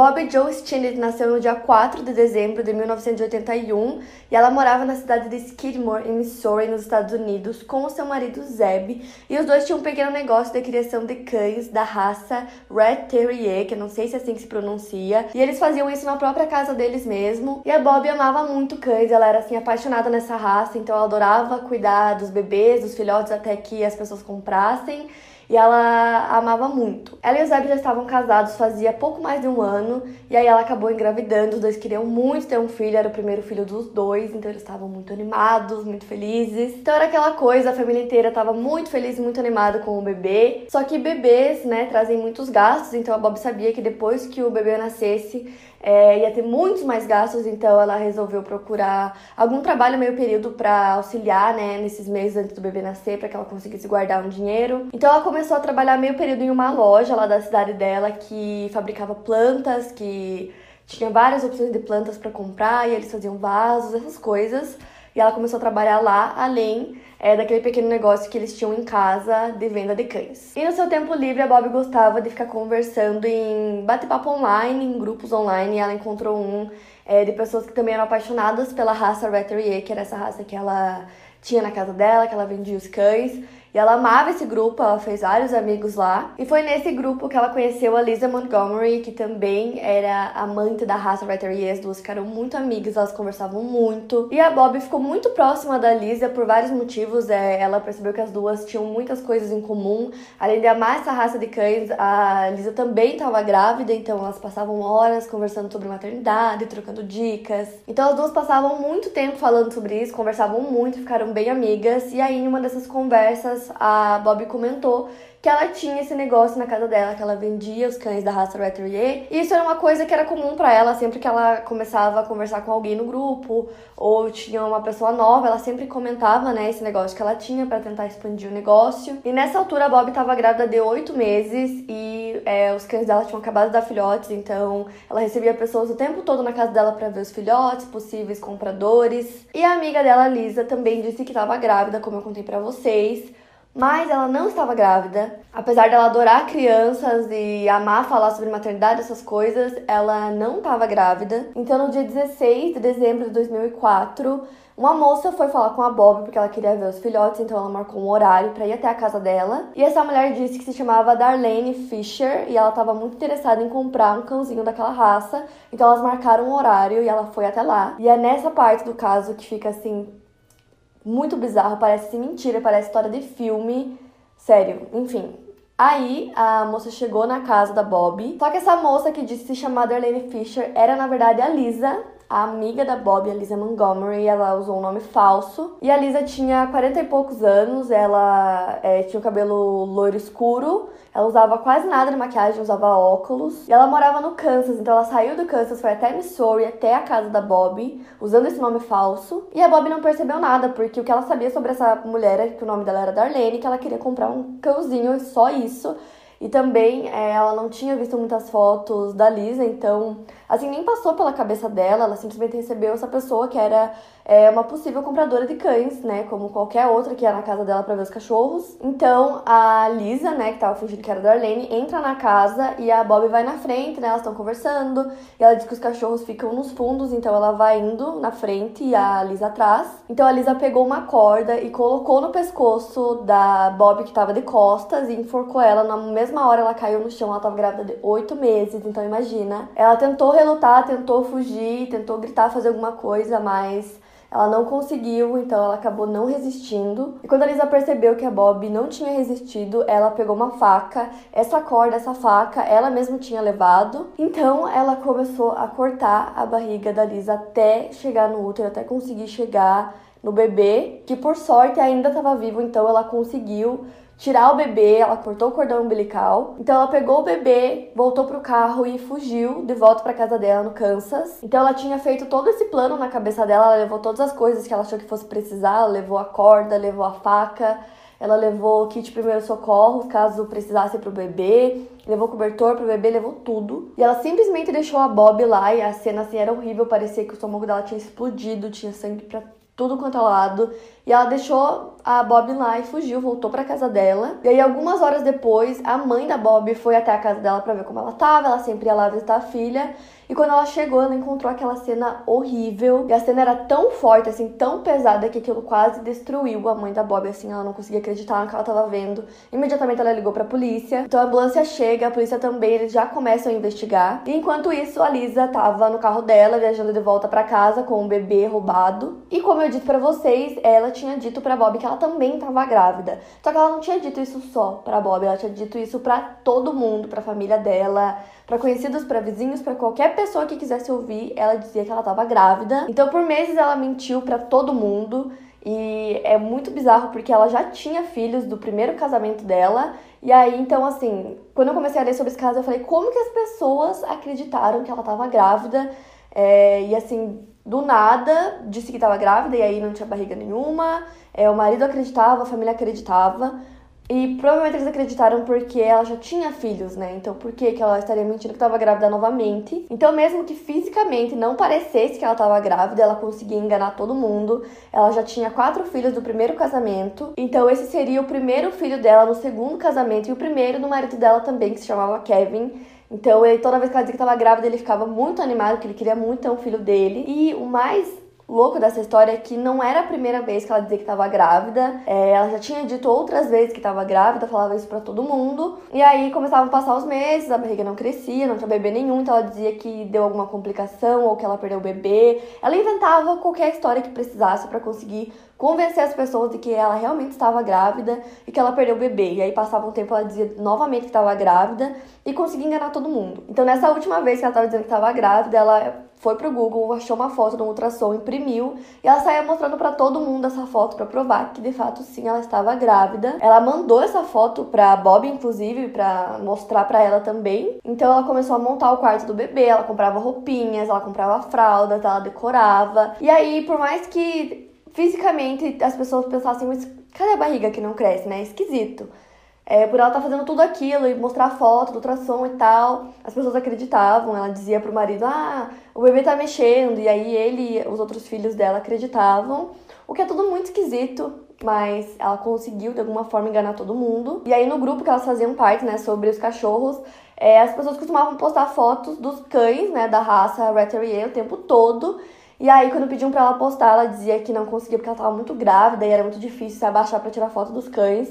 Bobby Joe Stinnett nasceu no dia 4 de dezembro de 1981 e ela morava na cidade de Skidmore, em Missouri, nos Estados Unidos, com o seu marido Zeb. E os dois tinham um pequeno negócio de criação de cães da raça Red Terrier, que eu não sei se é assim que se pronuncia. E eles faziam isso na própria casa deles mesmo. E a Bobby amava muito cães, ela era assim apaixonada nessa raça, então ela adorava cuidar dos bebês, dos filhotes até que as pessoas comprassem e ela amava muito. Ela e o Zeb já estavam casados fazia pouco mais de um ano e aí ela acabou engravidando. Os dois queriam muito ter um filho, era o primeiro filho dos dois, então eles estavam muito animados, muito felizes. Então era aquela coisa, a família inteira estava muito feliz muito animada com o bebê. Só que bebês, né, trazem muitos gastos, então a Bob sabia que depois que o bebê nascesse, é, ia ter muitos mais gastos, então ela resolveu procurar algum trabalho meio período para auxiliar, né, nesses meses antes do bebê nascer, para que ela conseguisse guardar um dinheiro. Então ela começou a trabalhar meio período em uma loja lá da cidade dela que fabricava plantas, que tinha várias opções de plantas para comprar e eles faziam vasos, essas coisas. E ela começou a trabalhar lá, além é, daquele pequeno negócio que eles tinham em casa de venda de cães. E no seu tempo livre, a Bob gostava de ficar conversando em bate-papo online, em grupos online, e ela encontrou um é, de pessoas que também eram apaixonadas pela raça Red Terrier, que era essa raça que ela tinha na casa dela, que ela vendia os cães. E ela amava esse grupo, ela fez vários amigos lá. E foi nesse grupo que ela conheceu a Lisa Montgomery, que também era amante da raça Rotary. E as duas ficaram muito amigas, elas conversavam muito. E a Bob ficou muito próxima da Lisa por vários motivos. É, ela percebeu que as duas tinham muitas coisas em comum. Além de amar essa raça de cães, a Lisa também estava grávida, então elas passavam horas conversando sobre maternidade, trocando dicas. Então as duas passavam muito tempo falando sobre isso, conversavam muito, ficaram bem amigas. E aí, em uma dessas conversas, a Bob comentou que ela tinha esse negócio na casa dela, que ela vendia os cães da raça Retriever. E isso era uma coisa que era comum para ela, sempre que ela começava a conversar com alguém no grupo, ou tinha uma pessoa nova, ela sempre comentava, né, esse negócio que ela tinha para tentar expandir o negócio. E nessa altura a Bob estava grávida de oito meses e é, os cães dela tinham acabado de dar filhotes, então ela recebia pessoas o tempo todo na casa dela para ver os filhotes, possíveis compradores. E a amiga dela, Lisa, também disse que estava grávida, como eu contei para vocês mas ela não estava grávida. Apesar dela adorar crianças e amar falar sobre maternidade, essas coisas, ela não estava grávida. Então, no dia 16 de dezembro de 2004, uma moça foi falar com a Bob porque ela queria ver os filhotes, então ela marcou um horário para ir até a casa dela. E essa mulher disse que se chamava Darlene Fisher e ela estava muito interessada em comprar um cãozinho daquela raça. Então elas marcaram um horário e ela foi até lá. E é nessa parte do caso que fica assim muito bizarro, parece mentira, parece história de filme. Sério, enfim. Aí a moça chegou na casa da Bob. Só que essa moça que disse se chamar Darlene Fisher era na verdade a Lisa, a amiga da Bob, a Lisa Montgomery, ela usou um nome falso. E a Lisa tinha 40 e poucos anos, ela é, tinha o cabelo loiro escuro, ela usava quase nada de maquiagem, usava óculos. E ela morava no Kansas, então ela saiu do Kansas, foi até Missouri, até a casa da Bob, usando esse nome falso. E a Bob não percebeu nada, porque o que ela sabia sobre essa mulher é que o nome dela era Darlene, que ela queria comprar um cãozinho e só isso. E também é, ela não tinha visto muitas fotos da Lisa, então, assim, nem passou pela cabeça dela, ela simplesmente recebeu essa pessoa que era é, uma possível compradora de cães, né? Como qualquer outra que ia na casa dela para ver os cachorros. Então, a Lisa, né, que tava fingindo que era Darlene, entra na casa e a Bob vai na frente, né? Elas estão conversando e ela diz que os cachorros ficam nos fundos, então ela vai indo na frente e a Lisa atrás. Então, a Lisa pegou uma corda e colocou no pescoço da Bob, que tava de costas, e enforcou ela na mesma hora ela caiu no chão, ela tava grávida de oito meses, então imagina. Ela tentou relutar, tentou fugir, tentou gritar, fazer alguma coisa, mas ela não conseguiu, então ela acabou não resistindo. E quando a Lisa percebeu que a Bob não tinha resistido, ela pegou uma faca. Essa corda, essa faca, ela mesma tinha levado. Então ela começou a cortar a barriga da Lisa até chegar no útero, até conseguir chegar no bebê, que por sorte ainda estava vivo, então ela conseguiu tirar o bebê, ela cortou o cordão umbilical. Então ela pegou o bebê, voltou pro carro e fugiu de volta para casa dela no Kansas. Então ela tinha feito todo esse plano na cabeça dela, ela levou todas as coisas que ela achou que fosse precisar, ela levou a corda, levou a faca, ela levou kit primeiro socorro, caso precisasse pro bebê, levou cobertor pro bebê, levou tudo. E ela simplesmente deixou a Bob lá e a cena assim era horrível, parecia que o estômago dela tinha explodido, tinha sangue pra tudo quanto é lado. E ela deixou a Bob lá e fugiu, voltou para casa dela. E aí, algumas horas depois, a mãe da Bob foi até a casa dela para ver como ela tava. Ela sempre ia lá visitar a filha. E quando ela chegou, ela encontrou aquela cena horrível. E a cena era tão forte, assim, tão pesada, que aquilo quase destruiu a mãe da Bob. Assim, ela não conseguia acreditar no que ela tava vendo. Imediatamente ela ligou pra polícia. Então a ambulância chega, a polícia também, eles já começam a investigar. E enquanto isso, a Lisa tava no carro dela, viajando de volta para casa com o bebê roubado. E como eu disse para vocês, ela tinha dito para Bob que ela também estava grávida. Só que ela não tinha dito isso só para Bob, ela tinha dito isso para todo mundo, para família dela, para conhecidos, para vizinhos, para qualquer pessoa que quisesse ouvir. Ela dizia que ela estava grávida. Então por meses ela mentiu para todo mundo. E é muito bizarro porque ela já tinha filhos do primeiro casamento dela. E aí, então, assim, quando eu comecei a ler sobre esse caso, eu falei: como que as pessoas acreditaram que ela estava grávida? É, e assim, do nada, disse que estava grávida e aí não tinha barriga nenhuma. É, o marido acreditava, a família acreditava. E provavelmente eles acreditaram porque ela já tinha filhos, né? Então por que, que ela estaria mentindo que estava grávida novamente? Então, mesmo que fisicamente não parecesse que ela estava grávida, ela conseguia enganar todo mundo. Ela já tinha quatro filhos do primeiro casamento. Então, esse seria o primeiro filho dela no segundo casamento e o primeiro do marido dela também, que se chamava Kevin. Então, ele, toda vez que ela dizia que estava grávida, ele ficava muito animado, que ele queria muito ter um filho dele. E o mais louco dessa história é que não era a primeira vez que ela dizia que estava grávida. É, ela já tinha dito outras vezes que estava grávida, falava isso para todo mundo. E aí começavam a passar os meses, a barriga não crescia, não tinha bebê nenhum, então ela dizia que deu alguma complicação ou que ela perdeu o bebê. Ela inventava qualquer história que precisasse para conseguir convencer as pessoas de que ela realmente estava grávida e que ela perdeu o bebê. E aí passava um tempo ela dizia novamente que estava grávida e conseguia enganar todo mundo. Então nessa última vez que ela estava dizendo que estava grávida, ela foi pro Google, achou uma foto do ultrassom, imprimiu e ela saía mostrando para todo mundo essa foto para provar que de fato sim ela estava grávida. Ela mandou essa foto para Bob inclusive para mostrar para ela também. Então ela começou a montar o quarto do bebê, ela comprava roupinhas, ela comprava fraldas, ela decorava. E aí, por mais que fisicamente as pessoas pensassem, mas cadê a barriga que não cresce, né? Esquisito. É, por ela estar tá fazendo tudo aquilo e mostrar foto do ultrassom e tal, as pessoas acreditavam. Ela dizia pro marido: Ah, o bebê tá mexendo. E aí ele os outros filhos dela acreditavam. O que é tudo muito esquisito, mas ela conseguiu de alguma forma enganar todo mundo. E aí no grupo que elas faziam parte, né, sobre os cachorros, é, as pessoas costumavam postar fotos dos cães, né, da raça Retterier o tempo todo. E aí, quando pediam pra ela postar, ela dizia que não conseguia porque ela tava muito grávida e era muito difícil se abaixar para tirar foto dos cães.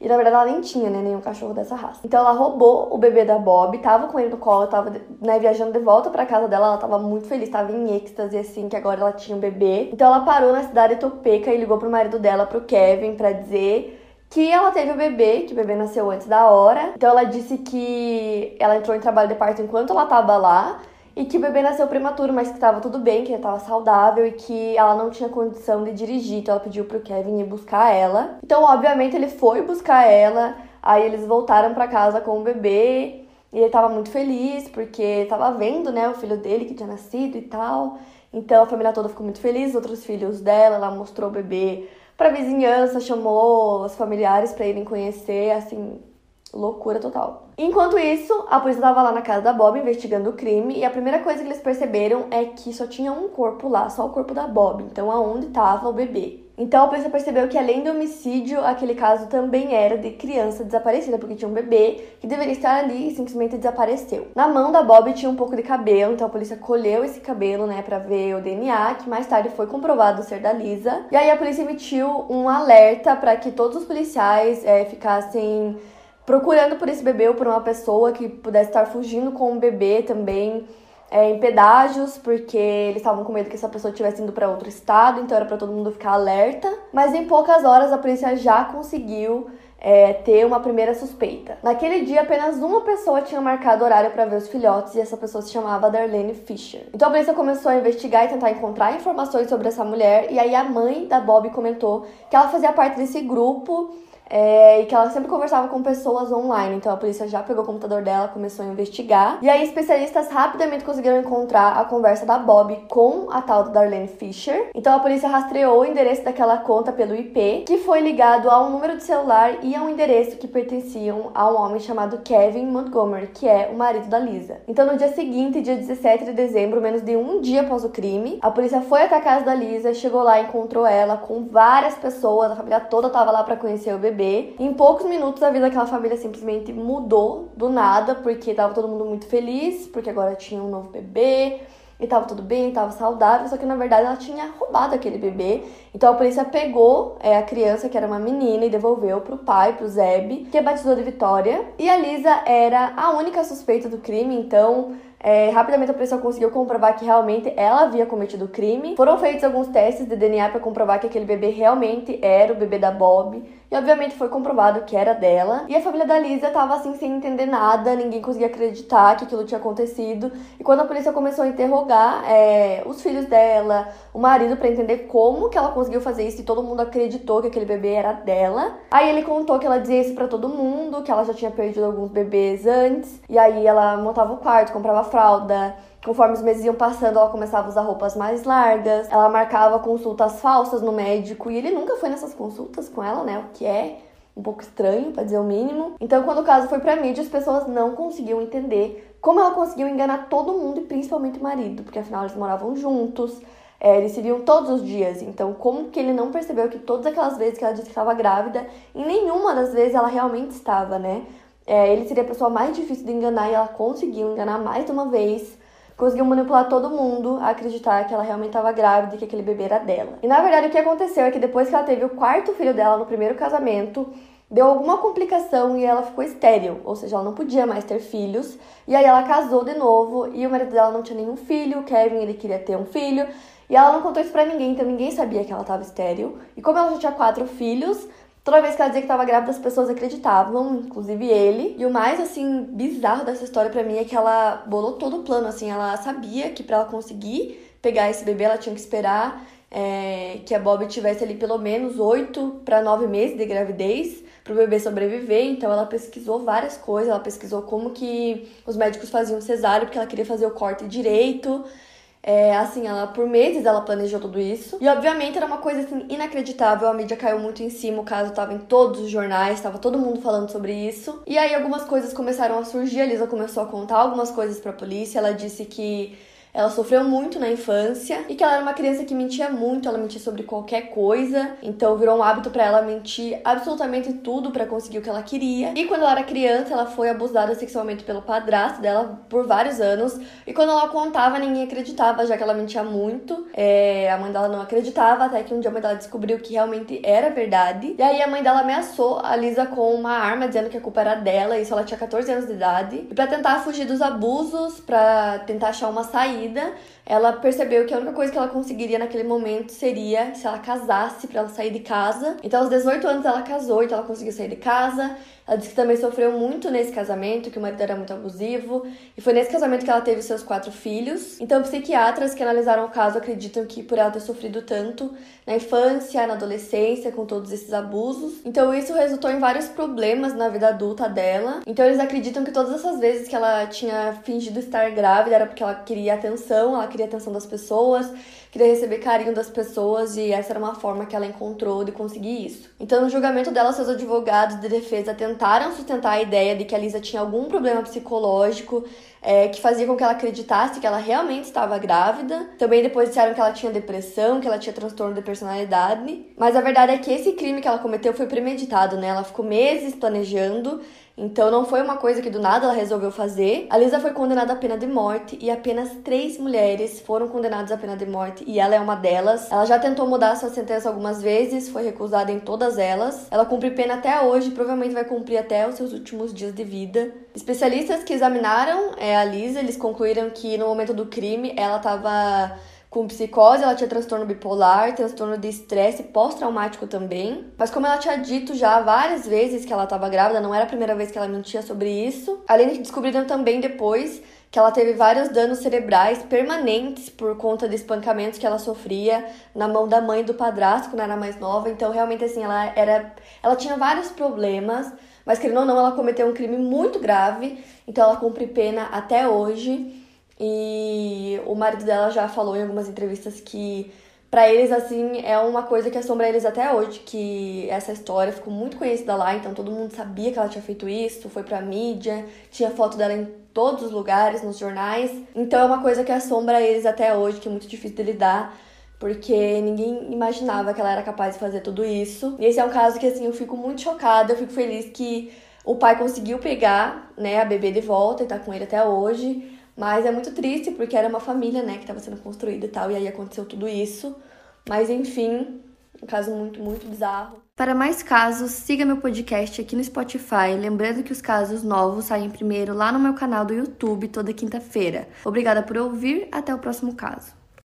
E na verdade ela nem tinha, né, nenhum cachorro dessa raça. Então ela roubou o bebê da Bob, tava com ele no colo, tava, né, viajando de volta pra casa dela, ela tava muito feliz, tava em êxtase, assim, que agora ela tinha um bebê. Então ela parou na cidade de Topeka e ligou pro marido dela, pro Kevin, pra dizer que ela teve o bebê, que o bebê nasceu antes da hora. Então ela disse que ela entrou em trabalho de parto enquanto ela tava lá e que o bebê nasceu prematuro, mas que estava tudo bem, que ele estava saudável e que ela não tinha condição de dirigir, então ela pediu pro Kevin ir buscar ela. Então, obviamente, ele foi buscar ela, aí eles voltaram para casa com o bebê e ele estava muito feliz porque estava vendo, né, o filho dele que tinha nascido e tal. Então a família toda ficou muito feliz, outros filhos dela, ela mostrou o bebê para vizinhança, chamou os familiares para irem conhecer, assim, Loucura total. Enquanto isso, a polícia estava lá na casa da Bob investigando o crime e a primeira coisa que eles perceberam é que só tinha um corpo lá, só o corpo da Bob. Então, aonde estava o bebê? Então a polícia percebeu que além do homicídio, aquele caso também era de criança desaparecida, porque tinha um bebê que deveria estar ali e simplesmente desapareceu. Na mão da Bob tinha um pouco de cabelo, então a polícia colheu esse cabelo, né, para ver o DNA, que mais tarde foi comprovado ser da Lisa. E aí a polícia emitiu um alerta para que todos os policiais é, ficassem procurando por esse bebê ou por uma pessoa que pudesse estar fugindo com o bebê também é, em pedágios, porque eles estavam com medo que essa pessoa estivesse indo para outro estado, então era para todo mundo ficar alerta. Mas em poucas horas a polícia já conseguiu é, ter uma primeira suspeita. Naquele dia, apenas uma pessoa tinha marcado horário para ver os filhotes e essa pessoa se chamava Darlene Fisher. Então a polícia começou a investigar e tentar encontrar informações sobre essa mulher, e aí a mãe da Bob comentou que ela fazia parte desse grupo é, e que ela sempre conversava com pessoas online. Então a polícia já pegou o computador dela, começou a investigar. E aí especialistas rapidamente conseguiram encontrar a conversa da Bob com a tal da Darlene Fisher. Então a polícia rastreou o endereço daquela conta pelo IP, que foi ligado a um número de celular e a um endereço que pertenciam a um homem chamado Kevin Montgomery, que é o marido da Lisa. Então no dia seguinte, dia 17 de dezembro, menos de um dia após o crime, a polícia foi até a casa da Lisa, chegou lá e encontrou ela com várias pessoas, a família toda estava lá para conhecer o bebê. Em poucos minutos a vida daquela família simplesmente mudou do nada, porque tava todo mundo muito feliz, porque agora tinha um novo bebê. E tava tudo bem, tava saudável, só que na verdade ela tinha roubado aquele bebê. Então a polícia pegou é, a criança, que era uma menina, e devolveu pro pai, pro Zeb, que batizou de Vitória. E a Lisa era a única suspeita do crime, então é, rapidamente a polícia conseguiu comprovar que realmente ela havia cometido o crime. Foram feitos alguns testes de DNA para comprovar que aquele bebê realmente era o bebê da Bob. E obviamente foi comprovado que era dela. E a família da Lisa estava assim sem entender nada, ninguém conseguia acreditar que aquilo tinha acontecido. E quando a polícia começou a interrogar é, os filhos dela, o marido, para entender como que ela conseguiu fazer isso e todo mundo acreditou que aquele bebê era dela. Aí ele contou que ela dizia isso para todo mundo, que ela já tinha perdido alguns bebês antes. E aí ela montava o quarto, comprava fralda. Conforme os meses iam passando, ela começava a usar roupas mais largas, ela marcava consultas falsas no médico e ele nunca foi nessas consultas com ela, né? O que é um pouco estranho, para dizer o mínimo. Então, quando o caso foi pra mídia, as pessoas não conseguiam entender como ela conseguiu enganar todo mundo e principalmente o marido, porque afinal eles moravam juntos, é, eles se viam todos os dias. Então, como que ele não percebeu que todas aquelas vezes que ela disse que estava grávida, em nenhuma das vezes ela realmente estava, né? É, ele seria a pessoa mais difícil de enganar e ela conseguiu enganar mais de uma vez conseguiu manipular todo mundo a acreditar que ela realmente estava grávida e que aquele bebê era dela. E na verdade o que aconteceu é que depois que ela teve o quarto filho dela no primeiro casamento, deu alguma complicação e ela ficou estéril, ou seja, ela não podia mais ter filhos. E aí ela casou de novo e o marido dela não tinha nenhum filho, o Kevin ele queria ter um filho. E ela não contou isso pra ninguém, então ninguém sabia que ela estava estéril. E como ela já tinha quatro filhos, Toda vez que ela dizia que estava grávida, as pessoas acreditavam, inclusive ele. E o mais, assim, bizarro dessa história para mim é que ela bolou todo o plano, assim. Ela sabia que para ela conseguir pegar esse bebê, ela tinha que esperar é, que a Bob tivesse ali pelo menos oito para nove meses de gravidez para o bebê sobreviver. Então ela pesquisou várias coisas. Ela pesquisou como que os médicos faziam cesárea, porque ela queria fazer o corte direito. É, assim, ela por meses ela planejou tudo isso. E obviamente era uma coisa assim inacreditável. A mídia caiu muito em cima, o caso tava em todos os jornais, tava todo mundo falando sobre isso. E aí algumas coisas começaram a surgir. A Lisa começou a contar algumas coisas para a polícia. Ela disse que ela sofreu muito na infância e que ela era uma criança que mentia muito, ela mentia sobre qualquer coisa, então virou um hábito para ela mentir absolutamente tudo para conseguir o que ela queria. E quando ela era criança, ela foi abusada sexualmente pelo padrasto dela por vários anos, e quando ela contava, ninguém acreditava, já que ela mentia muito. É, a mãe dela não acreditava, até que um dia a mãe dela descobriu que realmente era verdade. E aí a mãe dela ameaçou a Lisa com uma arma, dizendo que a culpa era dela, isso ela tinha 14 anos de idade. E para tentar fugir dos abusos, para tentar achar uma saída saída, ela percebeu que a única coisa que ela conseguiria naquele momento seria se ela casasse para ela sair de casa. Então, aos 18 anos ela casou, então ela conseguiu sair de casa. Ela disse que também sofreu muito nesse casamento, que o marido era muito abusivo. E foi nesse casamento que ela teve seus quatro filhos. Então, psiquiatras que analisaram o caso acreditam que por ela ter sofrido tanto na infância, na adolescência, com todos esses abusos. Então, isso resultou em vários problemas na vida adulta dela. Então, eles acreditam que todas essas vezes que ela tinha fingido estar grávida era porque ela queria atenção, ela queria atenção das pessoas queria receber carinho das pessoas e essa era uma forma que ela encontrou de conseguir isso. Então, no julgamento dela, seus advogados de defesa tentaram sustentar a ideia de que a Lisa tinha algum problema psicológico é, que fazia com que ela acreditasse que ela realmente estava grávida. Também depois disseram que ela tinha depressão, que ela tinha transtorno de personalidade. Mas a verdade é que esse crime que ela cometeu foi premeditado, né? Ela ficou meses planejando então não foi uma coisa que do nada ela resolveu fazer. A Lisa foi condenada à pena de morte e apenas três mulheres foram condenadas à pena de morte e ela é uma delas. Ela já tentou mudar sua sentença algumas vezes, foi recusada em todas elas. Ela cumpre pena até hoje, provavelmente vai cumprir até os seus últimos dias de vida. Especialistas que examinaram é, a Lisa, eles concluíram que no momento do crime ela estava com psicose, ela tinha transtorno bipolar, transtorno de estresse pós-traumático também. Mas como ela tinha dito já várias vezes que ela estava grávida, não era a primeira vez que ela mentia sobre isso. Além de que descobriram também depois que ela teve vários danos cerebrais permanentes por conta de espancamentos que ela sofria na mão da mãe do padrasto quando era mais nova. Então, realmente, assim, ela era. Ela tinha vários problemas, mas querendo ou não, ela cometeu um crime muito grave. Então, ela cumpre pena até hoje. E o marido dela já falou em algumas entrevistas que para eles, assim, é uma coisa que assombra eles até hoje, que essa história ficou muito conhecida lá, então todo mundo sabia que ela tinha feito isso, foi pra mídia, tinha foto dela em todos os lugares, nos jornais. Então é uma coisa que assombra eles até hoje, que é muito difícil de lidar, porque ninguém imaginava que ela era capaz de fazer tudo isso. E esse é um caso que, assim, eu fico muito chocada, eu fico feliz que o pai conseguiu pegar, né, a bebê de volta e tá com ele até hoje. Mas é muito triste porque era uma família, né, que estava sendo construída e tal, e aí aconteceu tudo isso. Mas enfim, um caso muito, muito bizarro. Para mais casos, siga meu podcast aqui no Spotify. Lembrando que os casos novos saem primeiro lá no meu canal do YouTube toda quinta-feira. Obrigada por ouvir, até o próximo caso.